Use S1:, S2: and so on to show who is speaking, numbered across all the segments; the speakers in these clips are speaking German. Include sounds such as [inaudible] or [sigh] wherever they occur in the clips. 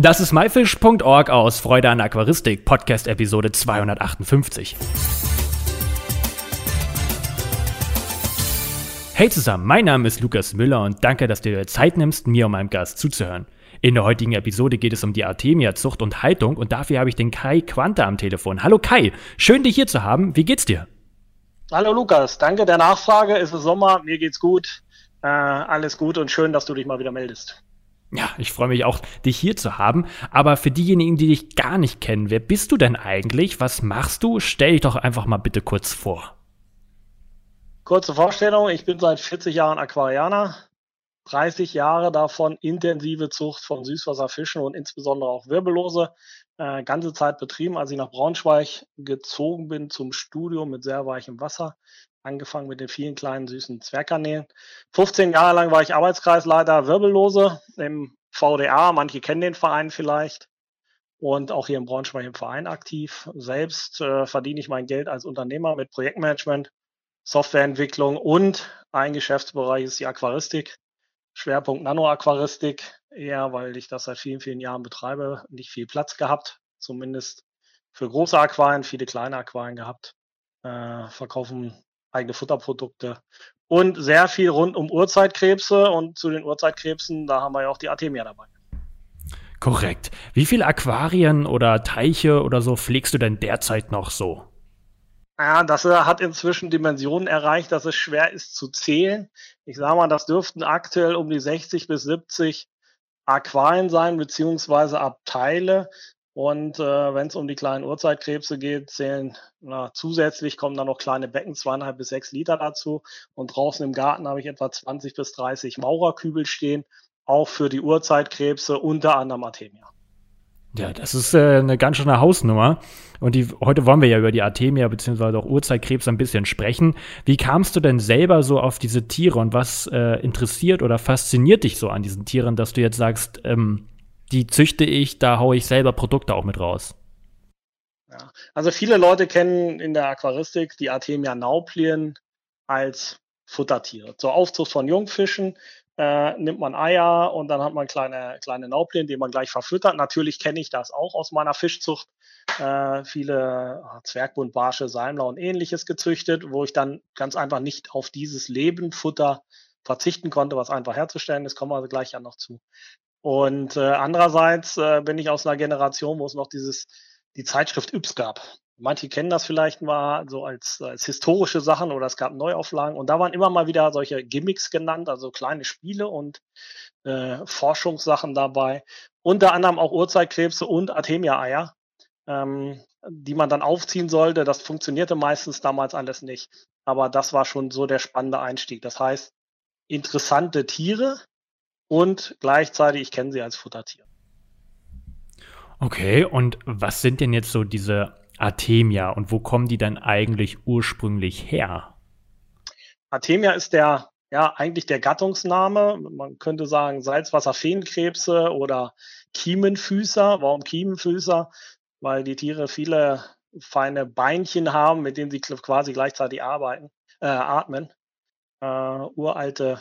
S1: Das ist myfish.org aus Freude an Aquaristik, Podcast Episode 258. Hey zusammen, mein Name ist Lukas Müller und danke, dass du dir Zeit nimmst, mir und meinem Gast zuzuhören. In der heutigen Episode geht es um die Artemia-Zucht und Haltung und dafür habe ich den Kai Quante am Telefon. Hallo Kai, schön dich hier zu haben. Wie geht's dir?
S2: Hallo Lukas, danke der Nachfrage. Es ist Sommer, mir geht's gut. Äh, alles gut und schön, dass du dich mal wieder meldest.
S1: Ja, ich freue mich auch, dich hier zu haben. Aber für diejenigen, die dich gar nicht kennen, wer bist du denn eigentlich? Was machst du? Stell dich doch einfach mal bitte kurz vor.
S2: Kurze Vorstellung, ich bin seit 40 Jahren Aquarianer, 30 Jahre davon intensive Zucht von Süßwasserfischen und insbesondere auch Wirbellose. Äh, ganze Zeit betrieben, als ich nach Braunschweig gezogen bin zum Studium mit sehr weichem Wasser angefangen mit den vielen kleinen süßen Zwergkanälen. 15 Jahre lang war ich Arbeitskreisleiter Wirbellose im VDA. Manche kennen den Verein vielleicht. Und auch hier in Braunschweig im Verein aktiv. Selbst äh, verdiene ich mein Geld als Unternehmer mit Projektmanagement, Softwareentwicklung und ein Geschäftsbereich ist die Aquaristik. Schwerpunkt Nanoaquaristik, eher weil ich das seit vielen, vielen Jahren betreibe, nicht viel Platz gehabt, zumindest für große Aquarien, viele kleine Aquarien gehabt. Äh, verkaufen eigene Futterprodukte und sehr viel rund um Urzeitkrebse und zu den Urzeitkrebsen, da haben wir ja auch die Artemia dabei.
S1: Korrekt. Wie viele Aquarien oder Teiche oder so pflegst du denn derzeit noch so?
S2: Ja, das äh, hat inzwischen Dimensionen erreicht, dass es schwer ist zu zählen. Ich sage mal, das dürften aktuell um die 60 bis 70 Aquarien sein, beziehungsweise Abteile. Und äh, wenn es um die kleinen Urzeitkrebse geht, zählen na, zusätzlich kommen dann noch kleine Becken, zweieinhalb bis sechs Liter dazu. Und draußen im Garten habe ich etwa 20 bis 30 Maurerkübel stehen, auch für die Urzeitkrebse, unter anderem Artemia.
S1: Ja, das ist äh, eine ganz schöne Hausnummer. Und die, heute wollen wir ja über die Artemia bzw. auch Urzeitkrebs ein bisschen sprechen. Wie kamst du denn selber so auf diese Tiere und was äh, interessiert oder fasziniert dich so an diesen Tieren, dass du jetzt sagst, ähm, die züchte ich, da haue ich selber Produkte auch mit raus.
S2: Ja, also viele Leute kennen in der Aquaristik die Artemia nauplien als Futtertiere. Zur Aufzucht von Jungfischen äh, nimmt man Eier und dann hat man kleine, kleine Nauplien, die man gleich verfüttert. Natürlich kenne ich das auch aus meiner Fischzucht. Äh, viele ah, Zwergbundbarsche, Salmler und ähnliches gezüchtet, wo ich dann ganz einfach nicht auf dieses Lebenfutter verzichten konnte, was einfach herzustellen ist, kommen wir also gleich ja noch zu. Und äh, andererseits äh, bin ich aus einer Generation, wo es noch dieses, die Zeitschrift Yps gab. Manche kennen das vielleicht mal so als, als historische Sachen oder es gab Neuauflagen und da waren immer mal wieder solche Gimmicks genannt, also kleine Spiele und äh, Forschungssachen dabei. Unter anderem auch Urzeitkrebse und Artemia-Eier, ähm, die man dann aufziehen sollte. Das funktionierte meistens damals alles nicht. Aber das war schon so der spannende Einstieg. Das heißt, interessante Tiere, und gleichzeitig, ich kenne sie als Futtertier.
S1: Okay, und was sind denn jetzt so diese Artemia und wo kommen die dann eigentlich ursprünglich her?
S2: Artemia ist der, ja, eigentlich der Gattungsname. Man könnte sagen Salzwasserfeenkrebse oder Kiemenfüßer. Warum Kiemenfüßer? Weil die Tiere viele feine Beinchen haben, mit denen sie quasi gleichzeitig arbeiten, äh, atmen. Äh, uralte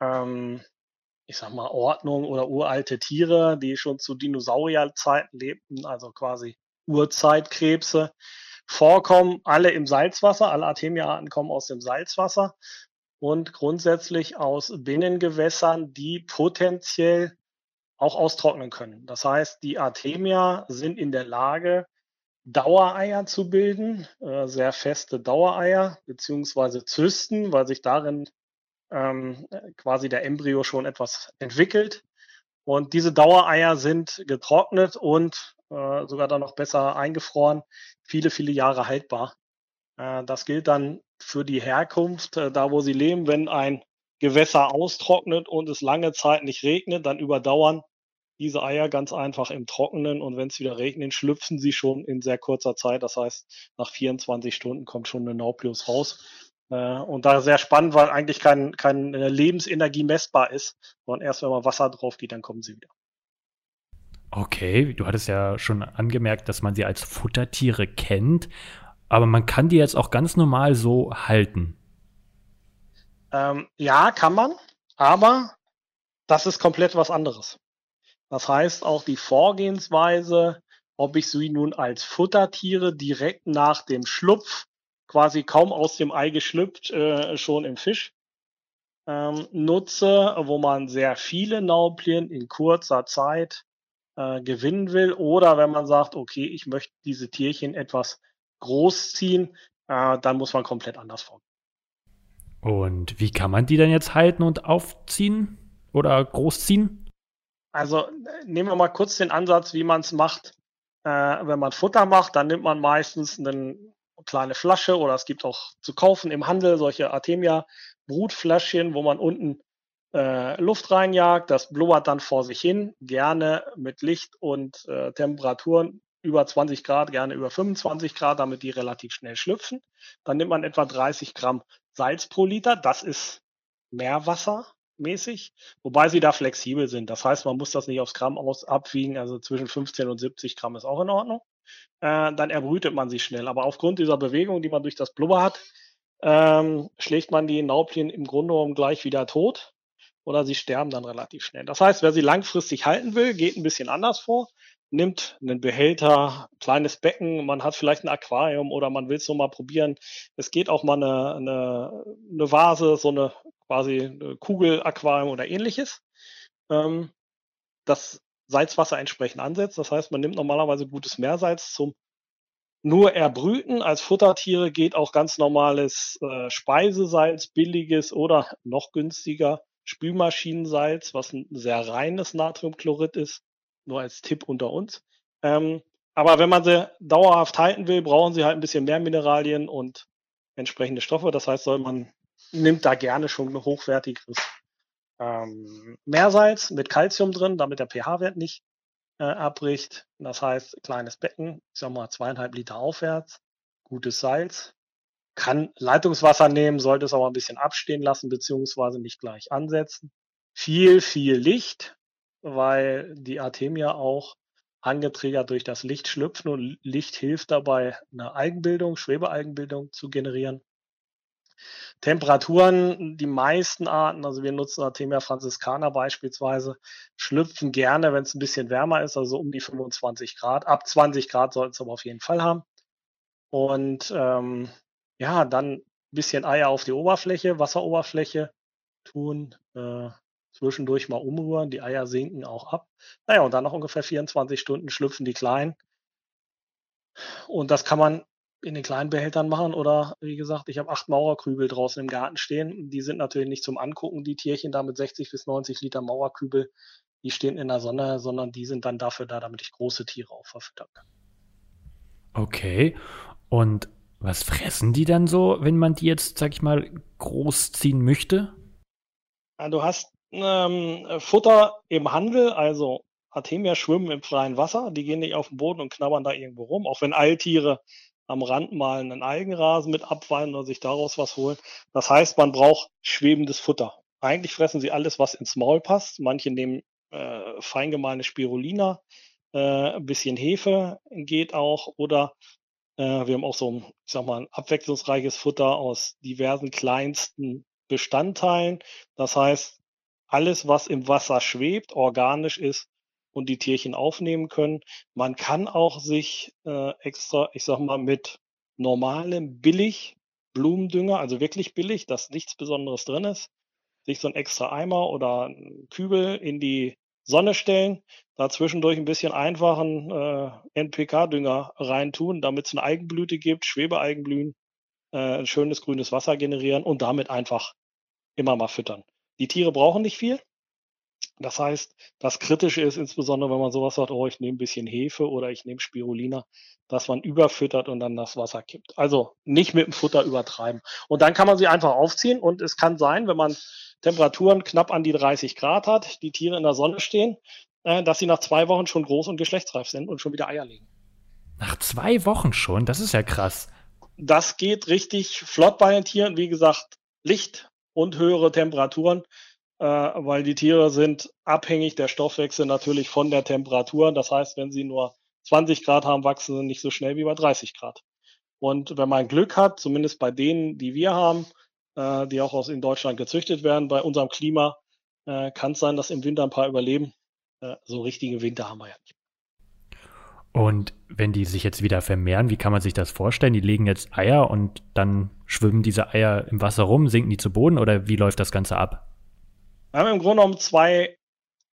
S2: ähm, ich sag mal, Ordnung oder uralte Tiere, die schon zu Dinosaurierzeiten lebten, also quasi Urzeitkrebse, vorkommen, alle im Salzwasser. Alle Artemia-Arten kommen aus dem Salzwasser und grundsätzlich aus Binnengewässern, die potenziell auch austrocknen können. Das heißt, die Artemia sind in der Lage, Dauereier zu bilden, äh, sehr feste Dauereier beziehungsweise Zysten, weil sich darin ähm, quasi der Embryo schon etwas entwickelt. Und diese Dauereier sind getrocknet und äh, sogar dann noch besser eingefroren, viele, viele Jahre haltbar. Äh, das gilt dann für die Herkunft, äh, da wo sie leben. Wenn ein Gewässer austrocknet und es lange Zeit nicht regnet, dann überdauern diese Eier ganz einfach im Trockenen und wenn es wieder regnet, schlüpfen sie schon in sehr kurzer Zeit. Das heißt, nach 24 Stunden kommt schon eine Nauplius raus. Äh, und da sehr spannend, weil eigentlich kein, keine Lebensenergie messbar ist, sondern erst wenn mal Wasser drauf geht, dann kommen sie wieder.
S1: Okay, du hattest ja schon angemerkt, dass man sie als Futtertiere kennt, aber man kann die jetzt auch ganz normal so halten.
S2: Ähm, ja, kann man, aber das ist komplett was anderes. Das heißt auch die Vorgehensweise, ob ich sie nun als Futtertiere direkt nach dem Schlupf, quasi kaum aus dem Ei geschlüpft, äh, schon im Fisch ähm, nutze, wo man sehr viele Nauplien in kurzer Zeit äh, gewinnen will, oder wenn man sagt, okay, ich möchte diese Tierchen etwas großziehen, äh, dann muss man komplett anders vorgehen.
S1: Und wie kann man die denn jetzt halten und aufziehen oder großziehen?
S2: Also nehmen wir mal kurz den Ansatz, wie man es macht. Äh, wenn man Futter macht, dann nimmt man meistens eine kleine Flasche oder es gibt auch zu kaufen im Handel solche Artemia Brutfläschchen, wo man unten äh, Luft reinjagt. Das blubbert dann vor sich hin, gerne mit Licht und äh, Temperaturen über 20 Grad, gerne über 25 Grad, damit die relativ schnell schlüpfen. Dann nimmt man etwa 30 Gramm Salz pro Liter. Das ist Meerwassermäßig, wobei sie da flexibel sind. Das heißt, man muss das nicht aufs Gramm aus abwiegen. Also zwischen 15 und 70 Gramm ist auch in Ordnung. Äh, dann erbrütet man sie schnell. Aber aufgrund dieser Bewegung, die man durch das Blubber hat, ähm, schlägt man die Nauplien im Grunde genommen gleich wieder tot oder sie sterben dann relativ schnell. Das heißt, wer sie langfristig halten will, geht ein bisschen anders vor, nimmt einen Behälter, kleines Becken, man hat vielleicht ein Aquarium oder man will es so mal probieren. Es geht auch mal eine, eine, eine Vase, so eine quasi Kugel-Aquarium oder ähnliches. Ähm, das Salzwasser entsprechend ansetzt. Das heißt, man nimmt normalerweise gutes Meersalz zum nur erbrüten. Als Futtertiere geht auch ganz normales äh, Speisesalz, billiges oder [laughs] noch günstiger Spülmaschinensalz, was ein sehr reines Natriumchlorid ist. Nur als Tipp unter uns. Ähm, aber wenn man sie dauerhaft halten will, brauchen sie halt ein bisschen mehr Mineralien und entsprechende Stoffe. Das heißt, man nimmt da gerne schon ein hochwertiges ähm, Meersalz mit Calcium drin, damit der pH-Wert nicht äh, abbricht. Das heißt, kleines Becken, ich sag mal zweieinhalb Liter aufwärts, gutes Salz. Kann Leitungswasser nehmen, sollte es aber ein bisschen abstehen lassen, beziehungsweise nicht gleich ansetzen. Viel, viel Licht, weil die Artemia auch angetriggert durch das Licht schlüpfen und Licht hilft dabei, eine Algenbildung, Schwebealgenbildung zu generieren. Temperaturen, die meisten Arten, also wir nutzen Artemia franciscana beispielsweise, schlüpfen gerne, wenn es ein bisschen wärmer ist, also um die 25 Grad. Ab 20 Grad sollten es aber auf jeden Fall haben. Und ähm, ja, dann ein bisschen Eier auf die Oberfläche, Wasseroberfläche tun, äh, zwischendurch mal umrühren, die Eier sinken auch ab. Naja, und dann noch ungefähr 24 Stunden schlüpfen die kleinen. Und das kann man in den kleinen Behältern machen oder wie gesagt, ich habe acht Mauerkübel draußen im Garten stehen. Die sind natürlich nicht zum Angucken, die Tierchen da mit 60 bis 90 Liter Mauerkübel. Die stehen in der Sonne, sondern die sind dann dafür da, damit ich große Tiere auch verfüttern kann.
S1: Okay. Und was fressen die dann so, wenn man die jetzt, sag ich mal, großziehen möchte?
S2: Ja, du hast ähm, Futter im Handel, also Artemia schwimmen im freien Wasser, die gehen nicht auf den Boden und knabbern da irgendwo rum, auch wenn Eiltiere am Rand mal einen Algenrasen mit abweinen oder sich daraus was holen. Das heißt, man braucht schwebendes Futter. Eigentlich fressen sie alles, was ins Maul passt. Manche nehmen äh, feingemahlene Spirulina, äh, ein bisschen Hefe geht auch oder äh, wir haben auch so ich sag mal, ein abwechslungsreiches Futter aus diversen kleinsten Bestandteilen. Das heißt, alles, was im Wasser schwebt, organisch ist, und die Tierchen aufnehmen können. Man kann auch sich äh, extra, ich sag mal, mit normalem billig Blumendünger, also wirklich billig, dass nichts Besonderes drin ist, sich so ein extra Eimer oder ein Kübel in die Sonne stellen, da zwischendurch ein bisschen einfachen äh, NPK-Dünger reintun, damit es eine Eigenblüte gibt, Schwebeeigenblühen, äh, ein schönes grünes Wasser generieren und damit einfach immer mal füttern. Die Tiere brauchen nicht viel. Das heißt, das Kritische ist insbesondere, wenn man sowas sagt, oh, ich nehme ein bisschen Hefe oder ich nehme Spirulina, dass man überfüttert und dann das Wasser kippt. Also nicht mit dem Futter übertreiben. Und dann kann man sie einfach aufziehen und es kann sein, wenn man Temperaturen knapp an die 30 Grad hat, die Tiere in der Sonne stehen, äh, dass sie nach zwei Wochen schon groß und geschlechtsreif sind und schon wieder Eier legen.
S1: Nach zwei Wochen schon? Das ist ja krass.
S2: Das geht richtig flott bei den Tieren. Wie gesagt, Licht und höhere Temperaturen weil die Tiere sind abhängig der Stoffwechsel natürlich von der Temperatur. Das heißt, wenn sie nur 20 Grad haben, wachsen sie nicht so schnell wie bei 30 Grad. Und wenn man Glück hat, zumindest bei denen, die wir haben, äh, die auch aus in Deutschland gezüchtet werden, bei unserem Klima, äh, kann es sein, dass im Winter ein paar überleben. äh, so richtige Winter haben wir ja nicht.
S1: Und wenn die sich jetzt wieder vermehren, wie kann man sich das vorstellen? Die legen jetzt Eier und dann schwimmen diese Eier im Wasser rum, sinken die zu Boden oder wie läuft das Ganze ab?
S2: Wir haben im Grunde genommen zwei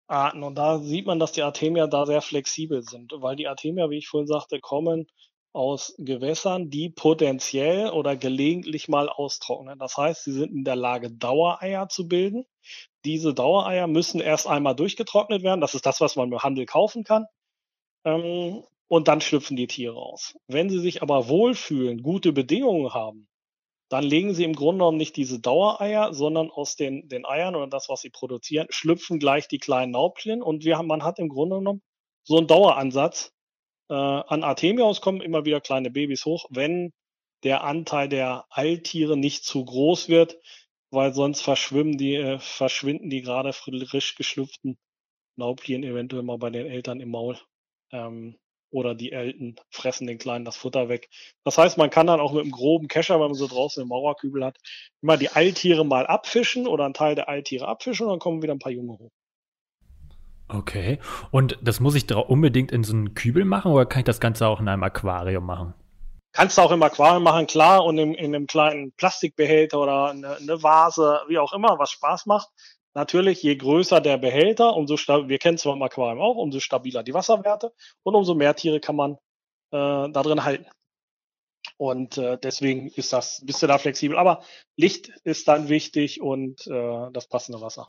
S2: Arten und da sieht man, dass die Artemia da sehr flexibel sind, weil die Artemia, wie ich vorhin sagte, kommen aus Gewässern, die potenziell oder gelegentlich mal austrocknen. Das heißt, sie sind in der Lage, Dauereier zu bilden. Diese Dauereier müssen erst einmal durchgetrocknet werden. Das ist das, was man im Handel kaufen kann. Ähm, und dann schlüpfen die Tiere aus. Wenn sie sich aber wohlfühlen, gute Bedingungen haben, dann legen sie im Grunde genommen nicht diese Dauereier, sondern aus den, den Eiern oder das, was sie produzieren, schlüpfen gleich die kleinen Naubchen und wir haben, man hat im Grunde genommen so einen Daueransatz. Äh, an Artemios kommen immer wieder kleine Babys hoch, wenn der Anteil der Alttiere nicht zu groß wird, weil sonst verschwimmen die, äh, verschwinden die gerade frisch geschlüpften Naubchen eventuell mal bei den Eltern im Maul. Ähm, oder die Elten fressen den Kleinen das Futter weg. Das heißt, man kann dann auch mit einem groben Kescher, wenn man so draußen einen Mauerkübel hat, immer die Eiltiere mal abfischen oder einen Teil der Eiltiere abfischen und dann kommen wieder ein paar Junge hoch.
S1: Okay. Und das muss ich unbedingt in so einen Kübel machen oder kann ich das Ganze auch in einem Aquarium machen?
S2: Kannst du auch im Aquarium machen, klar, und in, in einem kleinen Plastikbehälter oder eine, eine Vase, wie auch immer, was Spaß macht. Natürlich, je größer der Behälter, umso wir kennen zwar im Aquarium auch, umso stabiler die Wasserwerte und umso mehr Tiere kann man äh, da drin halten. Und äh, deswegen ist das, bist du da flexibel. Aber Licht ist dann wichtig und äh, das passende Wasser.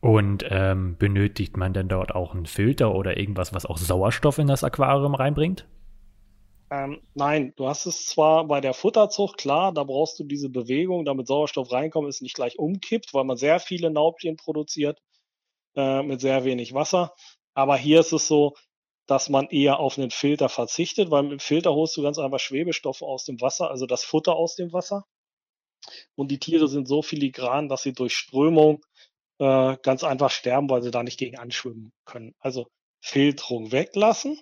S1: Und ähm, benötigt man denn dort auch einen Filter oder irgendwas, was auch Sauerstoff in das Aquarium reinbringt?
S2: Ähm, nein, du hast es zwar bei der Futterzucht, klar, da brauchst du diese Bewegung, damit Sauerstoff reinkommt, ist nicht gleich umkippt, weil man sehr viele Naubchen produziert äh, mit sehr wenig Wasser. Aber hier ist es so, dass man eher auf einen Filter verzichtet, weil mit dem Filter holst du ganz einfach Schwebestoffe aus dem Wasser, also das Futter aus dem Wasser. Und die Tiere sind so filigran, dass sie durch Strömung äh, ganz einfach sterben, weil sie da nicht gegen anschwimmen können. Also Filterung weglassen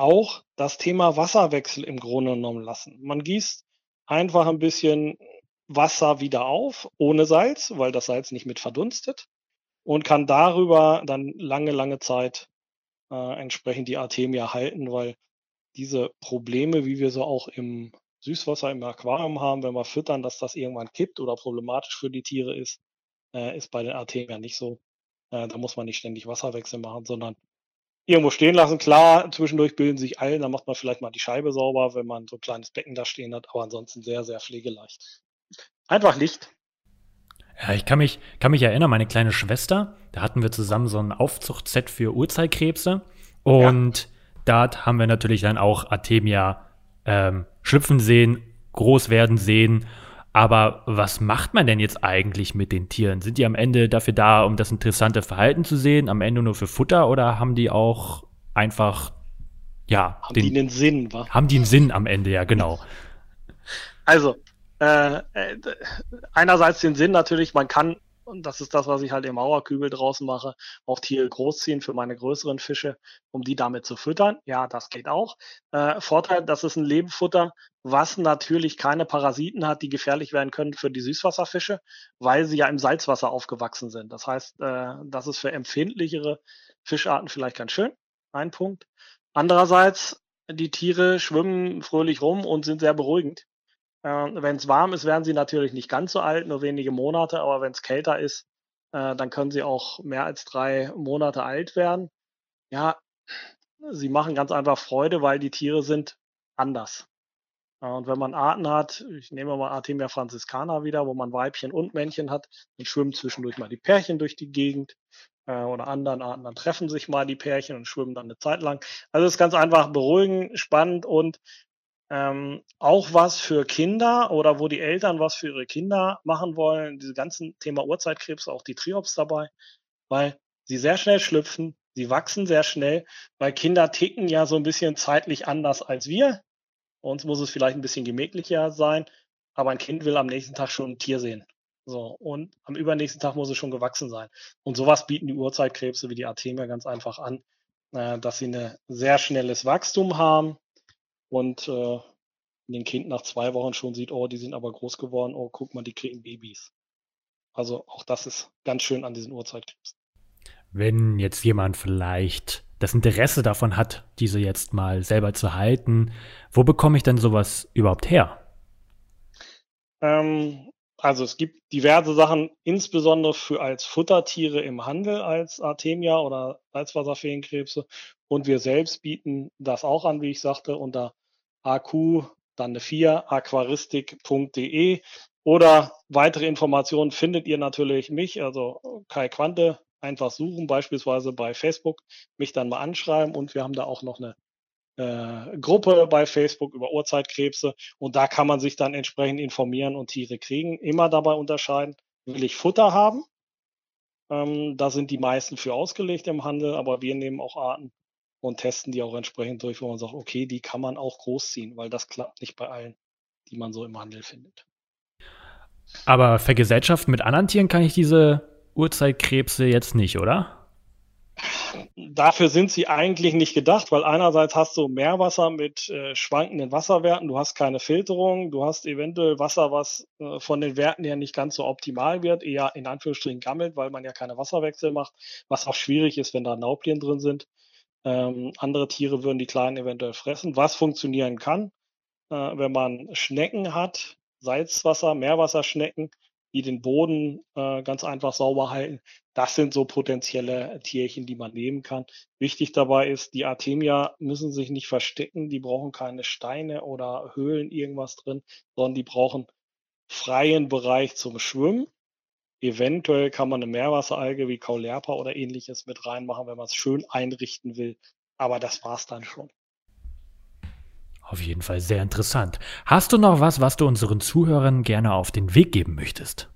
S2: auch das Thema Wasserwechsel im Grunde genommen lassen. Man gießt einfach ein bisschen Wasser wieder auf, ohne Salz, weil das Salz nicht mit verdunstet und kann darüber dann lange, lange Zeit äh, entsprechend die Artemia halten, weil diese Probleme, wie wir so auch im Süßwasser im Aquarium haben, wenn wir füttern, dass das irgendwann kippt oder problematisch für die Tiere ist, äh, ist bei den Artemia nicht so. Äh, da muss man nicht ständig Wasserwechsel machen, sondern irgendwo stehen lassen. Klar, zwischendurch bilden sich Eilen, dann macht man vielleicht mal die Scheibe sauber, wenn man so ein kleines Becken da stehen hat, aber ansonsten sehr, sehr pflegeleicht. Einfach Licht.
S1: Ja, ich kann mich, kann mich erinnern, meine kleine Schwester, da hatten wir zusammen so ein Aufzuchtset für Urzeitkrebse und ja. dort haben wir natürlich dann auch Artemia ähm, schlüpfen sehen, groß werden sehen aber was macht man denn jetzt eigentlich mit den Tieren? Sind die am Ende dafür da, um das interessante Verhalten zu sehen, am Ende nur für Futter oder haben die auch einfach, ja.
S2: Haben den, die einen Sinn, wa?
S1: Haben die einen Sinn am Ende, ja, genau. [laughs]
S2: Also, äh, äh einerseits den Sinn natürlich, man kann und das ist das, was ich halt im Mauerkübel draußen mache, auch Tiere großziehen für meine größeren Fische, um die damit zu füttern. Ja, das geht auch. Äh, Vorteil, das ist ein Lebenfutter, was natürlich keine Parasiten hat, die gefährlich werden können für die Süßwasserfische, weil sie ja im Salzwasser aufgewachsen sind. Das heißt, äh, das ist für empfindlichere Fischarten vielleicht ganz schön. Ein Punkt. Andererseits, die Tiere schwimmen fröhlich rum und sind sehr beruhigend. Äh, wenn es warm ist, werden sie natürlich nicht ganz so alt, nur wenige Monate, aber wenn es kälter ist, äh, dann können sie auch mehr als drei Monate alt werden. Ja, sie machen ganz einfach Freude, weil die Tiere sind anders. Äh, und wenn man Arten hat, ich nehme mal Artemia franciscana wieder, wo man Weibchen und Männchen hat, dann schwimmen zwischendurch mal die Pärchen durch die Gegend äh, oder anderen Arten, dann treffen sich mal die Pärchen und schwimmen dann eine Zeit lang. Also es ist ganz einfach beruhigend, spannend und ähm, auch was für Kinder oder wo die Eltern was für ihre Kinder machen wollen. Diese ganzen Thema Urzeitkrebs, auch die Triops dabei, weil sie sehr schnell schlüpfen, sie wachsen sehr schnell, weil Kinder ticken ja so ein bisschen zeitlich anders als wir. Uns muss es vielleicht ein bisschen gemächlicher sein, aber ein Kind will am nächsten Tag schon ein Tier sehen. So, und am übernächsten Tag muss es schon gewachsen sein. Und sowas bieten die Urzeitkrebse wie die Artemia ganz einfach an, äh, dass sie ein sehr schnelles Wachstum haben, und äh, den Kind nach zwei Wochen schon sieht, oh, die sind aber groß geworden, oh, guck mal, die kriegen Babys. Also auch das ist ganz schön an diesen Uhrzeitkrebsen.
S1: wenn jetzt jemand vielleicht das Interesse davon hat, diese jetzt mal selber zu halten, wo bekomme ich denn sowas überhaupt her?
S2: Ähm, also es gibt diverse Sachen, insbesondere für als Futtertiere im Handel als Artemia oder Salzwasserfeenkrebse. Und wir selbst bieten das auch an, wie ich sagte, unter AQ, dann eine 4, aquaristik.de. Oder weitere Informationen findet ihr natürlich mich, also Kai Quante, einfach suchen, beispielsweise bei Facebook, mich dann mal anschreiben und wir haben da auch noch eine äh, Gruppe bei Facebook über Urzeitkrebse und da kann man sich dann entsprechend informieren und Tiere kriegen. Immer dabei unterscheiden, will ich Futter haben? Ähm, da sind die meisten für ausgelegt im Handel, aber wir nehmen auch Arten und testen die auch entsprechend durch, wo man sagt, okay, die kann man auch großziehen, weil das klappt nicht bei allen, die man so im Handel findet.
S1: Aber vergesellschaften mit anderen Tieren kann ich diese Urzeitkrebse jetzt nicht, oder?
S2: Dafür sind sie eigentlich nicht gedacht, weil einerseits hast du Meerwasser mit äh, schwankenden Wasserwerten, du hast keine Filterung, du hast eventuell Wasser, was äh, von den Werten her nicht ganz so optimal wird, eher in Anführungsstrichen gammelt, weil man ja keine Wasserwechsel macht, was auch schwierig ist, wenn da Nauplien drin sind. Ähm, andere Tiere würden die Kleinen eventuell fressen. Was funktionieren kann, äh, wenn man Schnecken hat, Salzwasser, Meerwasserschnecken, die den Boden äh, ganz einfach sauber halten. Das sind so potenzielle Tierchen, die man nehmen kann. Wichtig dabei ist, die Artemia müssen sich nicht verstecken, die brauchen keine Steine oder Höhlen irgendwas drin, sondern die brauchen freien Bereich zum Schwimmen. Eventuell kann man eine Meerwasseralge wie Kaulerpa oder ähnliches mit reinmachen, wenn man es schön einrichten will. Aber das war's dann schon.
S1: Auf jeden Fall sehr interessant. Hast du noch was, was du unseren Zuhörern gerne auf den Weg geben möchtest?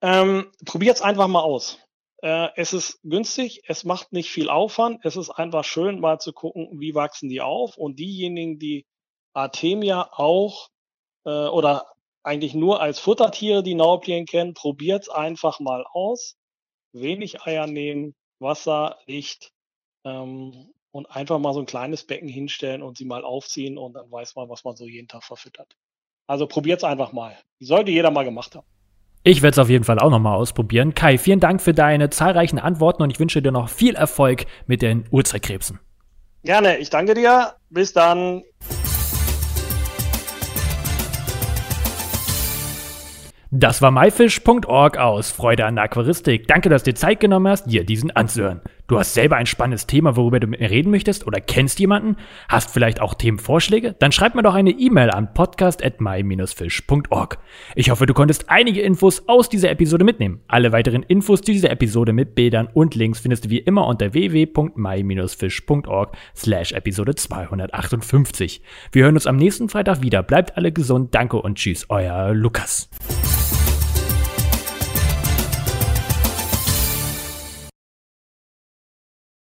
S2: Ähm, es einfach mal aus. Äh, es ist günstig, es macht nicht viel Aufwand, es ist einfach schön, mal zu gucken, wie wachsen die auf. Und diejenigen, die Artemia auch äh, oder eigentlich nur als Futtertiere die Nauplien kennen, probiert es einfach mal aus. Wenig Eier nehmen, Wasser, Licht. Ähm, und einfach mal so ein kleines Becken hinstellen und sie mal aufziehen und dann weiß man, was man so jeden Tag verfüttert. Also probiert es einfach mal. Sollte jeder mal gemacht haben.
S1: Ich werde es auf jeden Fall auch nochmal ausprobieren. Kai, vielen Dank für deine zahlreichen Antworten und ich wünsche dir noch viel Erfolg mit den Urzeitkrebsen.
S2: Gerne, ich danke dir. Bis dann.
S1: Das war myfish.org aus Freude an der Aquaristik. Danke, dass du dir Zeit genommen hast, dir diesen anzuhören. Du hast selber ein spannendes Thema, worüber du mit mir reden möchtest oder kennst jemanden? Hast vielleicht auch Themenvorschläge? Dann schreib mir doch eine E-Mail an podcast.my-fish.org. Ich hoffe, du konntest einige Infos aus dieser Episode mitnehmen. Alle weiteren Infos zu dieser Episode mit Bildern und Links findest du wie immer unter www.my-fish.org slash Episode 258. Wir hören uns am nächsten Freitag wieder. Bleibt alle gesund. Danke und tschüss, euer Lukas.